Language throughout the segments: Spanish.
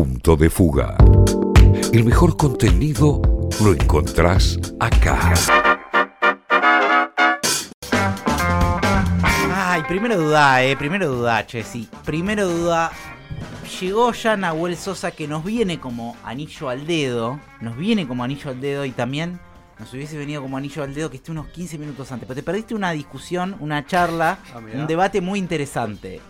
Punto de Fuga. El mejor contenido lo encontrás acá. Ay, primero duda, eh. Primero duda, che, sí. Primero duda. Llegó ya Nahuel Sosa que nos viene como anillo al dedo. Nos viene como anillo al dedo y también nos hubiese venido como anillo al dedo que esté unos 15 minutos antes. Pero te perdiste una discusión, una charla, Ah, un debate muy interesante.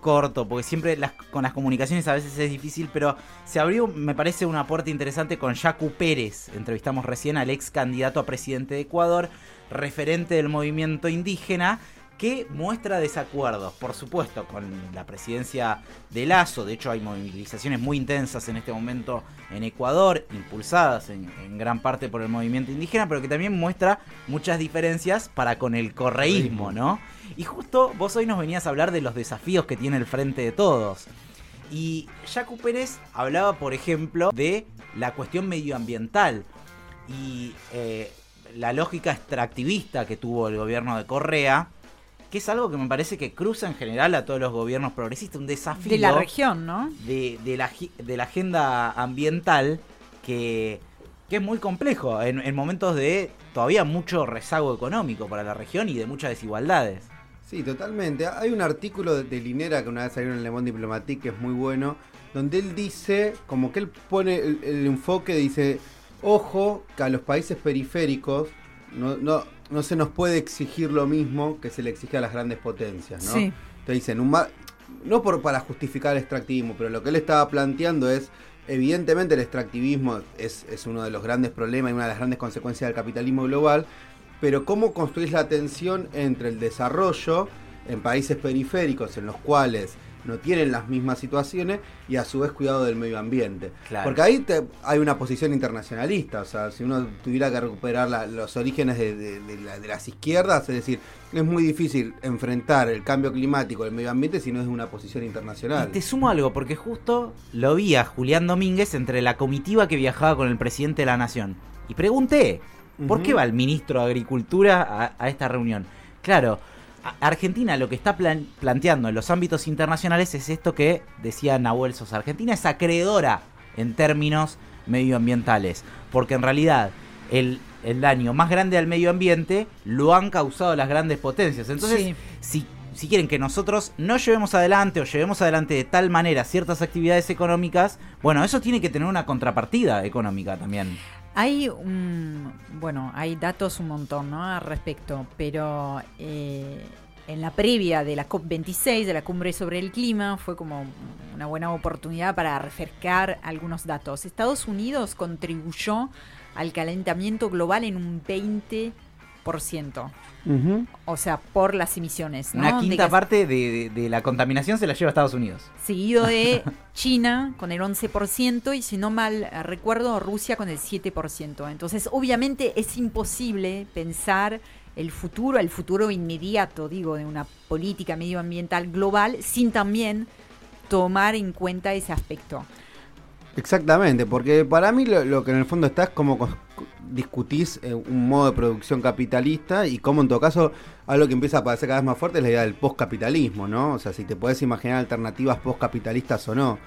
Corto, porque siempre las- con las comunicaciones a veces es difícil, pero se abrió, me parece, una puerta interesante con Yacu Pérez. Entrevistamos recién al ex candidato a presidente de Ecuador, referente del movimiento indígena, que muestra desacuerdos, por supuesto, con la presidencia de Lazo. De hecho, hay movilizaciones muy intensas en este momento en Ecuador, impulsadas en, en gran parte por el movimiento indígena, pero que también muestra muchas diferencias para con el correísmo, ¿no? Y justo vos hoy nos venías a hablar de los desafíos que tiene el Frente de Todos. Y Jacu Pérez hablaba, por ejemplo, de la cuestión medioambiental y eh, la lógica extractivista que tuvo el gobierno de Correa, que es algo que me parece que cruza en general a todos los gobiernos progresistas, un desafío De la región, ¿no? de, de la, de la agenda ambiental que, que es muy complejo en, en momentos de todavía mucho rezago económico para la región y de muchas desigualdades. Sí, totalmente. Hay un artículo de, de Linera que una vez salió en Le Monde Diplomatique que es muy bueno, donde él dice, como que él pone el, el enfoque, dice, ojo que a los países periféricos no, no, no se nos puede exigir lo mismo que se le exige a las grandes potencias, ¿no? Sí. Te dicen, un no por, para justificar el extractivismo, pero lo que él estaba planteando es, evidentemente el extractivismo es, es uno de los grandes problemas y una de las grandes consecuencias del capitalismo global, pero cómo construís la tensión entre el desarrollo en países periféricos en los cuales no tienen las mismas situaciones y a su vez cuidado del medio ambiente. Claro. Porque ahí te- hay una posición internacionalista, o sea, si uno tuviera que recuperar la- los orígenes de, de- de la- de las izquierdas, es decir, es muy difícil enfrentar el cambio climático del medio ambiente si no es una posición internacional. Y te sumo algo, porque justo lo vi a Julián Domínguez entre la comitiva que viajaba con el presidente de la Nación. Y pregunté, ¿por qué va el ministro de Agricultura a, a esta reunión? Claro, Argentina lo que está plan- planteando en los ámbitos internacionales es esto que decía Nahuel Sosa. Argentina es acreedora en términos medioambientales, porque en realidad el, el daño más grande al medio ambiente lo han causado las grandes potencias. Entonces, Sí. si, si quieren que nosotros no llevemos adelante o llevemos adelante de tal manera ciertas actividades económicas, bueno, eso tiene que tener una contrapartida económica también. Hay un, bueno, hay datos un montón, ¿no? Al respecto, pero eh, en la previa de la COP26, de la cumbre sobre el clima, fue como una buena oportunidad para refrescar algunos datos. Estados Unidos contribuyó al calentamiento global en un 20%, O sea, por las emisiones. ¿no? Una quinta parte de, de- de la contaminación se la lleva a Estados Unidos. seguido de China con el 11% y si no mal eh, recuerdo Rusia con el 7%. Entonces obviamente es imposible pensar el futuro, el futuro inmediato, digo, de una política medioambiental global sin también tomar en cuenta ese aspecto. Exactamente, porque para mí lo, lo que en el fondo está es cos- discutís eh, un modo de producción capitalista y cómo en todo caso algo que empieza a aparecer cada vez más fuerte es la idea del postcapitalismo, ¿no? O sea, si te puedes imaginar alternativas postcapitalistas o no.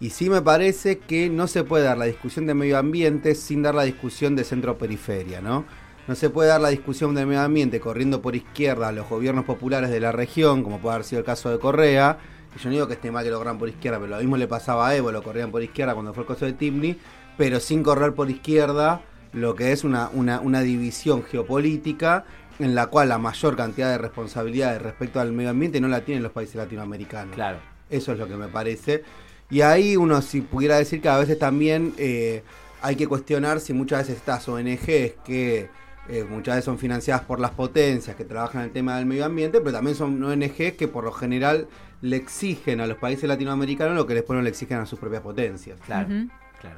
Y sí me parece que no se puede dar la discusión de medio ambiente sin dar la discusión de centro-periferia, ¿no? No se puede dar la discusión del medio ambiente corriendo por izquierda a los gobiernos populares de la región, como puede haber sido el caso de Correa, yo no digo que esté mal que lo corran por izquierda, pero lo mismo le pasaba a Evo, lo corrían por izquierda cuando fue el caso de Timni, pero sin correr por izquierda lo que es una, una, una división geopolítica en la cual la mayor cantidad de responsabilidades respecto al medio ambiente no la tienen los países latinoamericanos. Claro. Eso es lo que me parece. Y ahí uno si pudiera decir que a veces también eh, hay que cuestionar si muchas veces estas ONGs que eh, muchas veces son financiadas por las potencias que trabajan en el tema del medio ambiente, pero también son ONGs que por lo general le exigen a los países latinoamericanos lo que después no le exigen a sus propias potencias. Claro. Claro.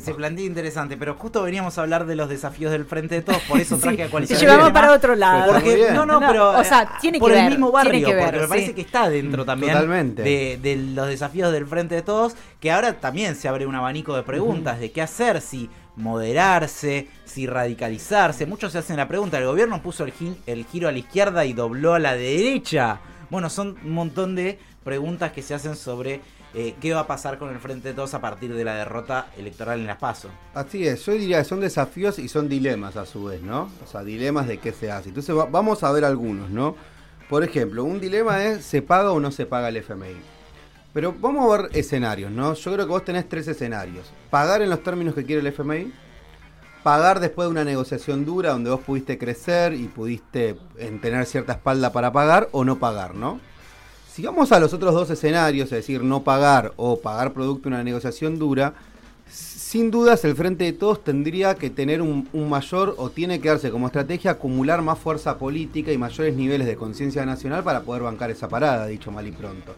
Se, plantea interesante, pero justo veníamos a hablar de los desafíos del frente de todos, por eso traje a Te coalición. llevamos para otro lado. Porque, no, no, No, pero o sea, eh, tiene por que el ver, mismo tiene barrio, que ver, porque me sí. parece que está dentro también Totalmente. de, de los desafíos del frente de todos, que ahora también se abre un abanico de preguntas de qué hacer, si moderarse, si radicalizarse. Muchos se hacen la pregunta, el gobierno puso el, gi- el giro a la izquierda y dobló a la derecha. Bueno, son un montón de preguntas que se hacen sobre eh, qué va a pasar con el Frente de a partir de la derrota electoral en las PASO. Así es, yo diría que son desafíos y son dilemas a su vez, ¿no? O sea, dilemas de qué se hace. Entonces vamos a ver algunos, ¿no? Por ejemplo, un dilema es, ¿se paga o no se paga el FMI? Pero vamos a ver escenarios, ¿no? Yo creo que vos tenés tres escenarios. Pagar en los términos que quiere el FMI, pagar después de una negociación dura donde vos pudiste crecer y pudiste tener cierta espalda para pagar o no pagar, ¿no? Si vamos a los otros dos escenarios, es decir, no pagar o pagar producto de una negociación dura, sin dudas el Frente de Todos tendría que tener un, mayor o tiene que darse como estrategia acumular más fuerza política y mayores niveles de conciencia nacional para poder bancar esa parada, dicho mal y pronto.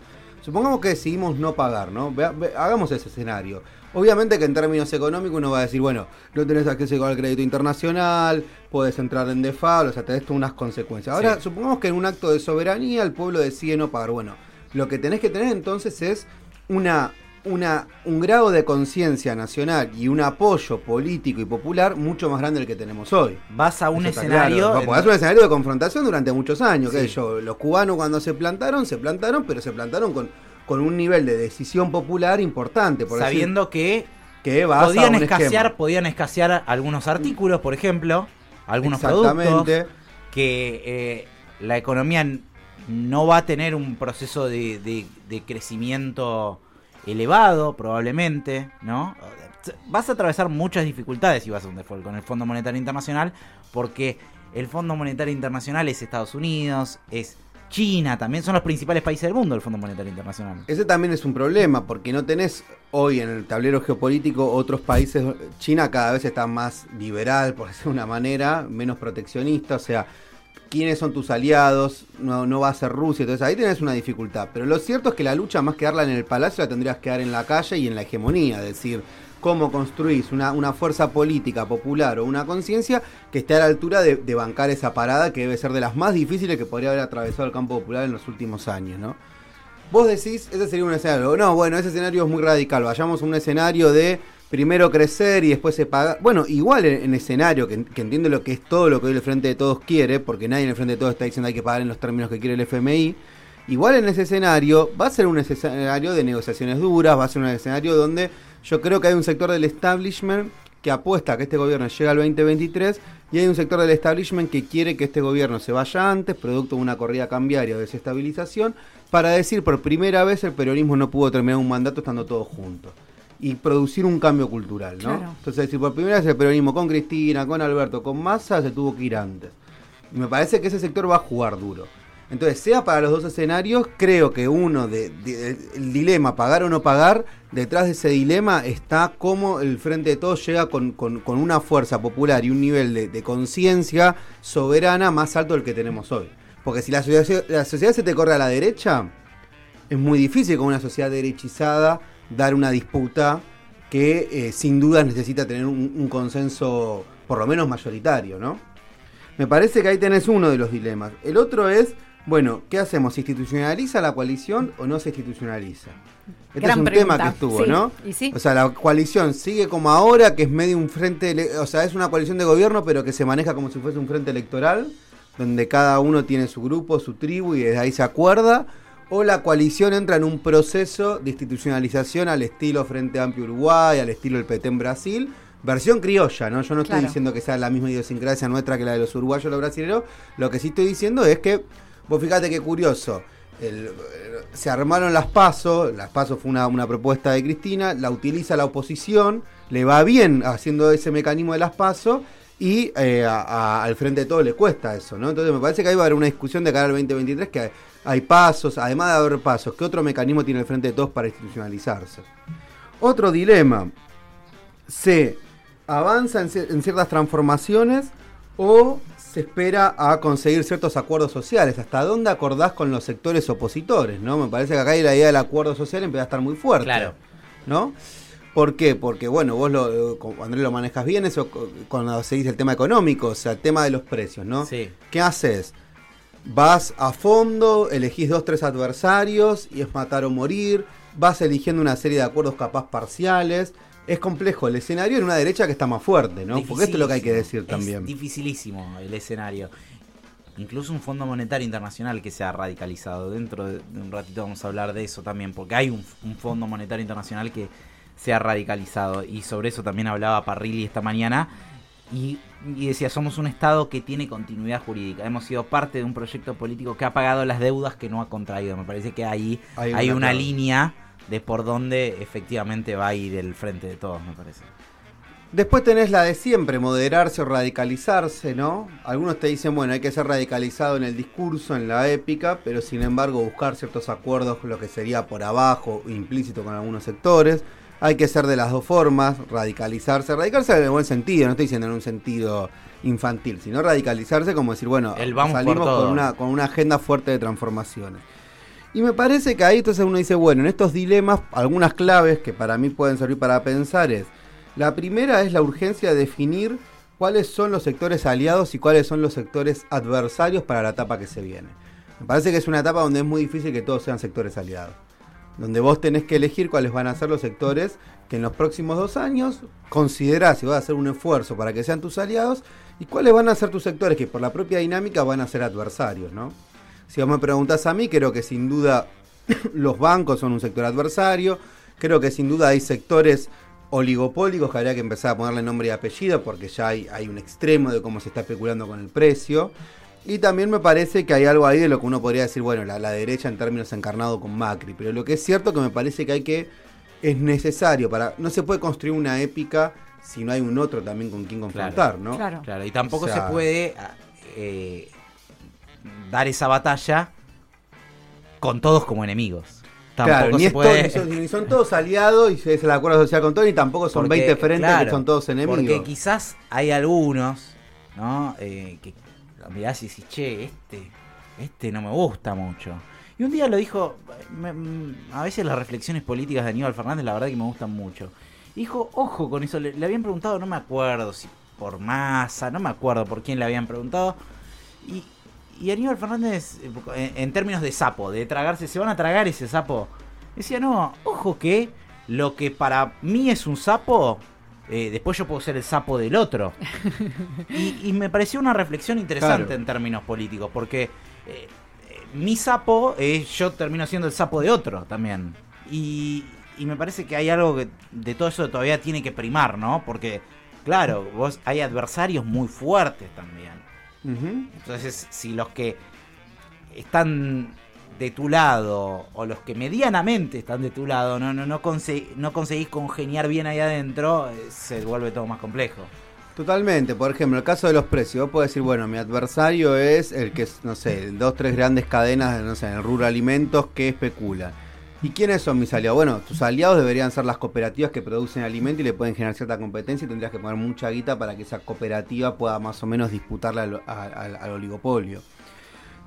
Supongamos que decidimos no pagar, ¿no? hagamos ese escenario. Obviamente que en términos económicos uno va a decir, bueno, no tenés acceso al crédito internacional, puedes entrar en default, o sea, tenés unas consecuencias. Ahora, supongamos que en un acto de soberanía el pueblo decide no pagar. Bueno, lo que tenés que tener entonces es una, una, un grado de conciencia nacional y un apoyo político y popular mucho más grande del que tenemos hoy. Vas a un escenario. Vas a un escenario de confrontación durante muchos años. Yo, los cubanos cuando se plantaron, se plantaron, pero se plantaron con con un nivel de decisión popular importante. Por Sabiendo que, que podían, escasear, podían escasear algunos artículos, por ejemplo, algunos productos, que eh, la economía no va a tener un proceso de, crecimiento elevado, probablemente, ¿no? Vas a atravesar muchas dificultades si vas a un default con el Fondo Monetario Internacional, porque el Fondo Monetario Internacional es Estados Unidos, es China también son los principales países del mundo, el Fondo Monetario Internacional. Ese también es un problema, porque no tenés hoy en el tablero geopolítico otros países. China cada vez está más liberal, por decirlo de una manera, menos proteccionista, o sea, quiénes son tus aliados, no, va a ser Rusia, entonces ahí tenés una dificultad. Pero lo cierto es que la lucha, más que darla en el palacio, la tendrías que dar en la calle y en la hegemonía, es decir, cómo construís una, una fuerza política popular o una conciencia que esté a la altura de, bancar esa parada que debe ser de las más difíciles que podría haber atravesado el campo popular en los últimos años, ¿no? Vos decís, ese sería un escenario. No, bueno, ese escenario es muy radical. Vayamos a un escenario de primero crecer y después se paga. Bueno, igual en, escenario, que, entiende lo que es todo lo que hoy el Frente de Todos quiere, porque nadie en el Frente de Todos está diciendo hay que pagar en los términos que quiere el FMI. Igual en ese escenario va a ser un escenario de negociaciones duras, va a ser un escenario donde yo creo que hay un sector del establishment que apuesta a que este gobierno llegue al 2023 y hay un sector del establishment que quiere que este gobierno se vaya antes, producto de una corrida cambiaria o desestabilización, para decir por primera vez el peronismo no pudo terminar un mandato estando todos juntos y producir un cambio cultural, ¿no? Entonces, decir por primera vez el peronismo con Cristina, con Alberto, con Massa, se tuvo que ir antes. Y me parece que ese sector va a jugar duro. Entonces, sea para los dos escenarios, creo que uno de, el dilema pagar o no pagar, detrás de ese dilema está cómo el Frente de Todos llega con, una fuerza popular y un nivel de, conciencia soberana más alto del que tenemos hoy. Porque si la sociedad, la sociedad se te corre a la derecha, es muy difícil con una sociedad derechizada dar una disputa que eh, sin duda necesita tener un, un consenso por lo menos mayoritario, ¿no? Me parece que ahí tenés uno de los dilemas. El otro es bueno, ¿qué hacemos? ¿Se institucionaliza la coalición o no se institucionaliza? Este es un tema que estuvo, ¿no? O sea, la coalición sigue como ahora, que es medio un frente, o sea, es una coalición de gobierno, pero que se maneja como si fuese un frente electoral, donde cada uno tiene su grupo, su tribu y desde ahí se acuerda. O la coalición entra en un proceso de institucionalización al estilo Frente Amplio Uruguay, al estilo del PT en Brasil, versión criolla, ¿no? Yo no estoy diciendo que sea la misma idiosincrasia nuestra que la de los uruguayos o los brasileños, lo que sí estoy diciendo es que Vos fíjate qué curioso. se armaron las pasos, las pasos fue una, propuesta de Cristina, la utiliza la oposición, le va bien haciendo ese mecanismo de las pasos y eh, al frente de todo le cuesta eso, ¿no? Entonces me parece que ahí va a haber una discusión de cara al 2023 que hay, pasos, además de haber pasos, ¿qué otro mecanismo tiene el frente de todos para institucionalizarse? Otro dilema, se avanza en ciertas transformaciones o se espera a conseguir ciertos acuerdos sociales. ¿Hasta dónde acordás con los sectores opositores? ¿no? Me parece que acá la idea del acuerdo social empieza a estar muy fuerte. Claro. ¿No? ¿Por qué? Porque, bueno, vos lo, Andrés lo manejas bien, eso cuando se dice el tema económico, o sea, el tema de los precios, ¿no? Sí. ¿Qué haces? Vas a fondo, elegís dos, tres adversarios y es matar o morir, vas eligiendo una serie de acuerdos capaz parciales, es complejo el escenario en una derecha que está más fuerte, ¿no? Porque esto es lo que hay que decir también. Es dificilísimo el escenario. incluso un Fondo Monetario Internacional que se ha radicalizado. Dentro de, un ratito vamos a hablar de eso también, porque hay un, Fondo Monetario Internacional que se ha radicalizado. Y sobre eso también hablaba Parrilli esta mañana. Y, decía, somos un Estado que tiene continuidad jurídica. Hemos sido parte de un proyecto político que ha pagado las deudas que no ha contraído. Me parece que ahí hay, una línea de por dónde efectivamente va a ir el frente de todos, me parece. Después tenés la de siempre, moderarse o radicalizarse, ¿no? Algunos te dicen, bueno, hay que ser radicalizado en el discurso, en la épica, pero sin embargo buscar ciertos acuerdos, lo que sería por abajo, implícito con algunos sectores. Hay que ser de las dos formas, radicalizarse, radicalizarse en el buen sentido, no estoy diciendo en un sentido infantil, sino radicalizarse como decir, bueno, salimos con una, con una agenda fuerte de transformaciones. Y me parece que ahí entonces uno dice, bueno, en estos dilemas, algunas claves que para mí pueden servir para pensar es, la primera es la urgencia de definir cuáles son los sectores aliados y cuáles son los sectores adversarios para la etapa que se viene. Me parece que es una etapa donde es muy difícil que todos sean sectores aliados. Donde vos tenés que elegir cuáles van a ser los sectores que en los próximos dos años considerás y vas a hacer un esfuerzo para que sean tus aliados y cuáles van a ser tus sectores que por la propia dinámica van a ser adversarios, ¿no? Si vos me preguntás a mí, creo que sin duda los bancos son un sector adversario, creo que sin duda hay sectores oligopólicos que habría que empezar a ponerle nombre y apellido porque ya hay un extremo de cómo se está especulando con el precio. Y también me parece que hay algo ahí de lo que uno podría decir, bueno, la, derecha en términos encarnado con Macri. Pero lo que es cierto que me parece que hay que, es necesario para, no se puede construir una épica si no hay un otro también con quien confrontar, ¿no? Claro. claro, y tampoco se puede eh, dar esa batalla con todos como enemigos claro, ni, son, todos aliados y se es el acuerdo social con todos, y tampoco son 20 frentes que son todos enemigos. Porque quizás hay algunos, ¿no? Eh, que mirás y decís, che, este, este no me gusta mucho. Y un día lo dijo, a veces las reflexiones políticas de Aníbal Fernández, la verdad que me gustan mucho. Dijo, ojo con eso, le, habían preguntado, no me acuerdo si por masa, no me acuerdo por quién le habían preguntado. Y, y Aníbal Fernández, eh, en, términos de sapo, de tragarse, se van a tragar ese sapo. Decía, no, ojo que lo que para mí es un sapo, eh, después yo puedo ser el sapo del otro. y, me pareció una reflexión interesante en términos políticos, porque eh, mi sapo, yo termino siendo el sapo de otro también. Y, y me parece que hay algo que de todo eso todavía tiene que primar, ¿no? Porque, claro, vos hay adversarios muy fuertes también. Entonces, si los que están de tu lado o los que medianamente están de tu lado no, no, no, no conseguís congeniar bien ahí adentro, eh, se vuelve todo más complejo. Totalmente, por ejemplo, el caso de los precios, vos podés decir, bueno, mi adversario es el que no sé, dos, tres grandes cadenas, no sé, en rubro alimentos que especulan. ¿Y quiénes son mis aliados? Bueno, tus aliados deberían ser las cooperativas que producen alimento y le pueden generar cierta competencia y tendrías que poner mucha guita para que esa cooperativa pueda más o menos disputarle al, oligopolio.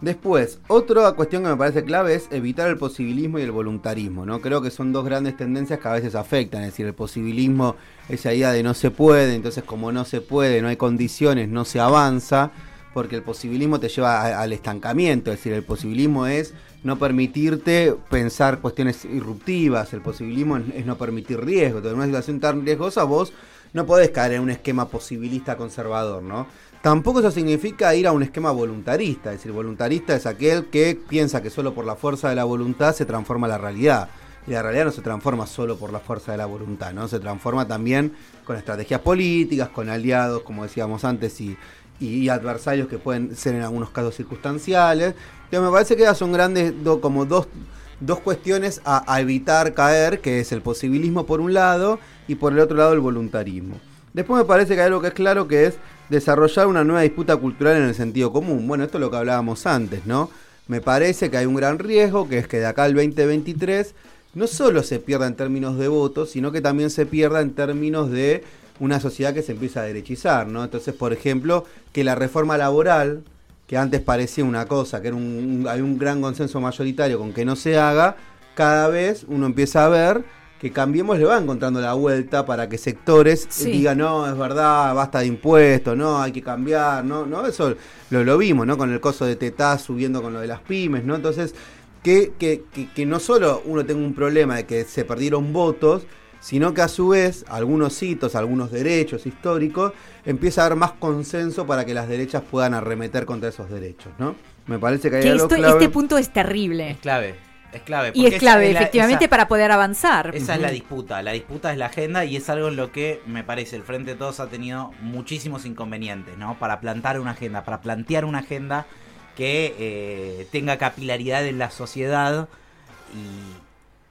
Después, otra cuestión que me parece clave es evitar el posibilismo y el voluntarismo, ¿no? Creo que son dos grandes tendencias que a veces afectan, es decir, el posibilismo, esa idea de no se puede, entonces como no se puede, no hay condiciones, no se avanza, porque el posibilismo te lleva al estancamiento, es decir, el posibilismo es no permitirte pensar cuestiones irruptivas, el posibilismo es, no permitir riesgo. En una situación tan riesgosa vos no podés caer en un esquema posibilista conservador, ¿no? Tampoco eso significa ir a un esquema voluntarista, es decir, voluntarista es aquel que piensa que solo por la fuerza de la voluntad se transforma la realidad. Y la realidad no se transforma solo por la fuerza de la voluntad, ¿no? Se transforma también con estrategias políticas, con aliados, como decíamos antes, y, adversarios que pueden ser en algunos casos circunstanciales. Pero me parece que esas son grandes, como dos, dos cuestiones a, evitar caer, que es el posibilismo por un lado y por el otro lado el voluntarismo. Después me parece que hay algo que es claro que es desarrollar una nueva disputa cultural en el sentido común. Bueno, esto es lo que hablábamos antes, ¿no? Me parece que hay un gran riesgo, que es que de acá al 2023 no solo se pierda en términos de votos, sino que también se pierda en términos de una sociedad que se empieza a derechizar, ¿no? Entonces, por ejemplo, que la reforma laboral, que antes parecía una cosa, que era un, hay un gran consenso mayoritario con que no se haga, cada vez uno empieza a ver que Cambiemos le va encontrando la vuelta para que sectores digan, no, es verdad, basta de impuestos, no, hay que cambiar, no, no, eso lo, lo vimos, ¿no? Con el coso de Tetá subiendo con lo de las pymes, ¿no? Entonces, que, que, que, que no solo uno tenga un problema de que se perdieron votos, sino que a su vez algunos hitos, algunos derechos históricos, empieza a haber más consenso para que las derechas puedan arremeter contra esos derechos, ¿no? Me parece que hay Que algo esto- clave. este punto es terrible. Es clave, es clave. Y es clave, la- efectivamente, esa- para poder avanzar. Esa es la disputa, la disputa es la agenda y es algo en lo que me parece el Frente de Todos ha tenido muchísimos inconvenientes, ¿no? Para plantar una agenda, para plantear una agenda que eh, tenga capilaridad en la sociedad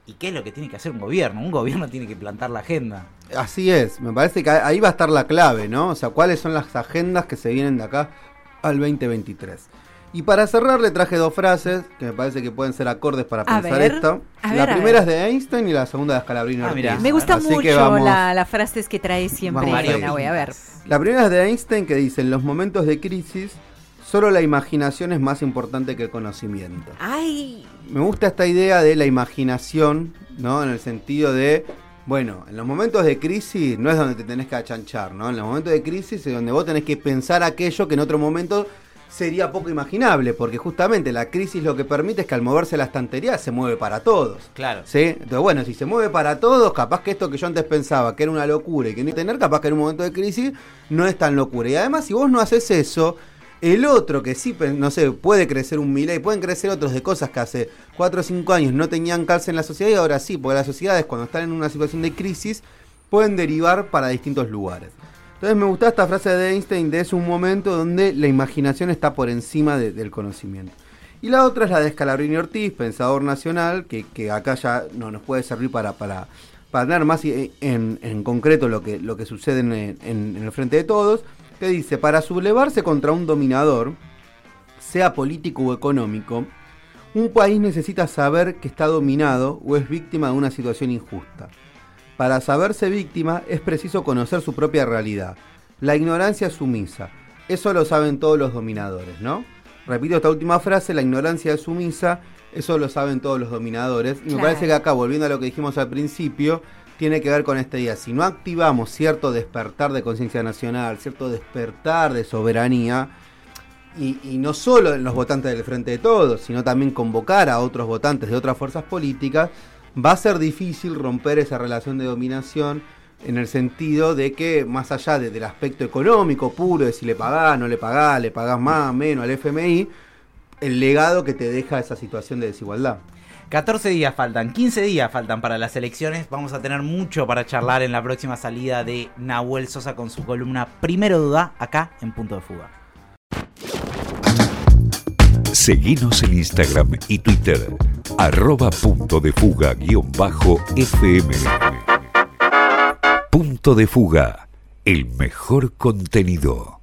y, y qué es lo que tiene que hacer un gobierno. Un gobierno tiene que plantar la agenda. Así es, me parece que ahí va a estar la clave, ¿no? O sea, cuáles son las agendas que se vienen de acá al 2023. Y para cerrar le traje dos frases que me parece que pueden ser acordes para A pensar ver, esto. a la ver, primera es de Einstein y la segunda de Scalabrini Ah. Me gusta Así mucho vamos- la- las frases que trae siempre Vamos ahí. Nahui. A ver. La primera es de Einstein que dice, en los momentos de crisis, solo la imaginación es más importante que el conocimiento. Ay, Me gusta esta idea de la imaginación, ¿no? En el sentido de, bueno, en los momentos de crisis no es donde te tenés que achanchar, ¿no? En los momentos de crisis es donde vos tenés que pensar aquello que en otro momento sería poco imaginable, porque justamente la crisis lo que permite es que al moverse la estantería se mueve para todos. Claro. ¿Sí? Entonces, bueno, si se mueve para todos, capaz que esto que yo antes pensaba que era una locura y que no iba a tener, capaz que en un momento de crisis no es tan locura. Y además, si vos no haces eso, el otro que sí, pen- no sé, puede crecer un y pueden crecer otros de cosas que hace 4 o 5 años no tenían calce en la sociedad y ahora sí, porque las sociedades cuando están en una situación de crisis pueden derivar para distintos lugares. Entonces me gusta esta frase de Einstein de es un momento donde la imaginación está por encima de- del conocimiento. Y la otra es la de Scalabrini Ortiz, pensador nacional, que, que acá ya no nos puede servir para, para, para más i- en, en concreto lo que, lo que sucede en- en el frente de todos, que dice, para sublevarse contra un dominador, sea político o económico, un país necesita saber que está dominado o es víctima de una situación injusta. Para saberse víctima es preciso conocer su propia realidad. La ignorancia es sumisa. Eso lo saben todos los dominadores, ¿no? Repito esta última frase, la ignorancia es sumisa, eso lo saben todos los dominadores. Y me parece que acá, volviendo a lo que dijimos al principio, tiene que ver con esta idea. Si no activamos cierto despertar de conciencia nacional, cierto despertar de soberanía, y, y no solo en los votantes del Frente de Todos, sino también convocar a otros votantes de otras fuerzas políticas, va a ser difícil romper esa relación de dominación en el sentido de que más allá de- del aspecto económico puro, de si le pagás, no le pagás, le pagás más, menos al FMI, el legado que te deja esa situación de desigualdad. 14 días faltan, 15 días faltan para las elecciones. Vamos a tener mucho para charlar en la próxima salida de Nahuel Sosa con su columna Primero Duda, acá en Punto de Fuga. Seguinos en Instagram y Twitter, arroba punto de fuga guion bajo FM. Punto de fuga, el mejor contenido.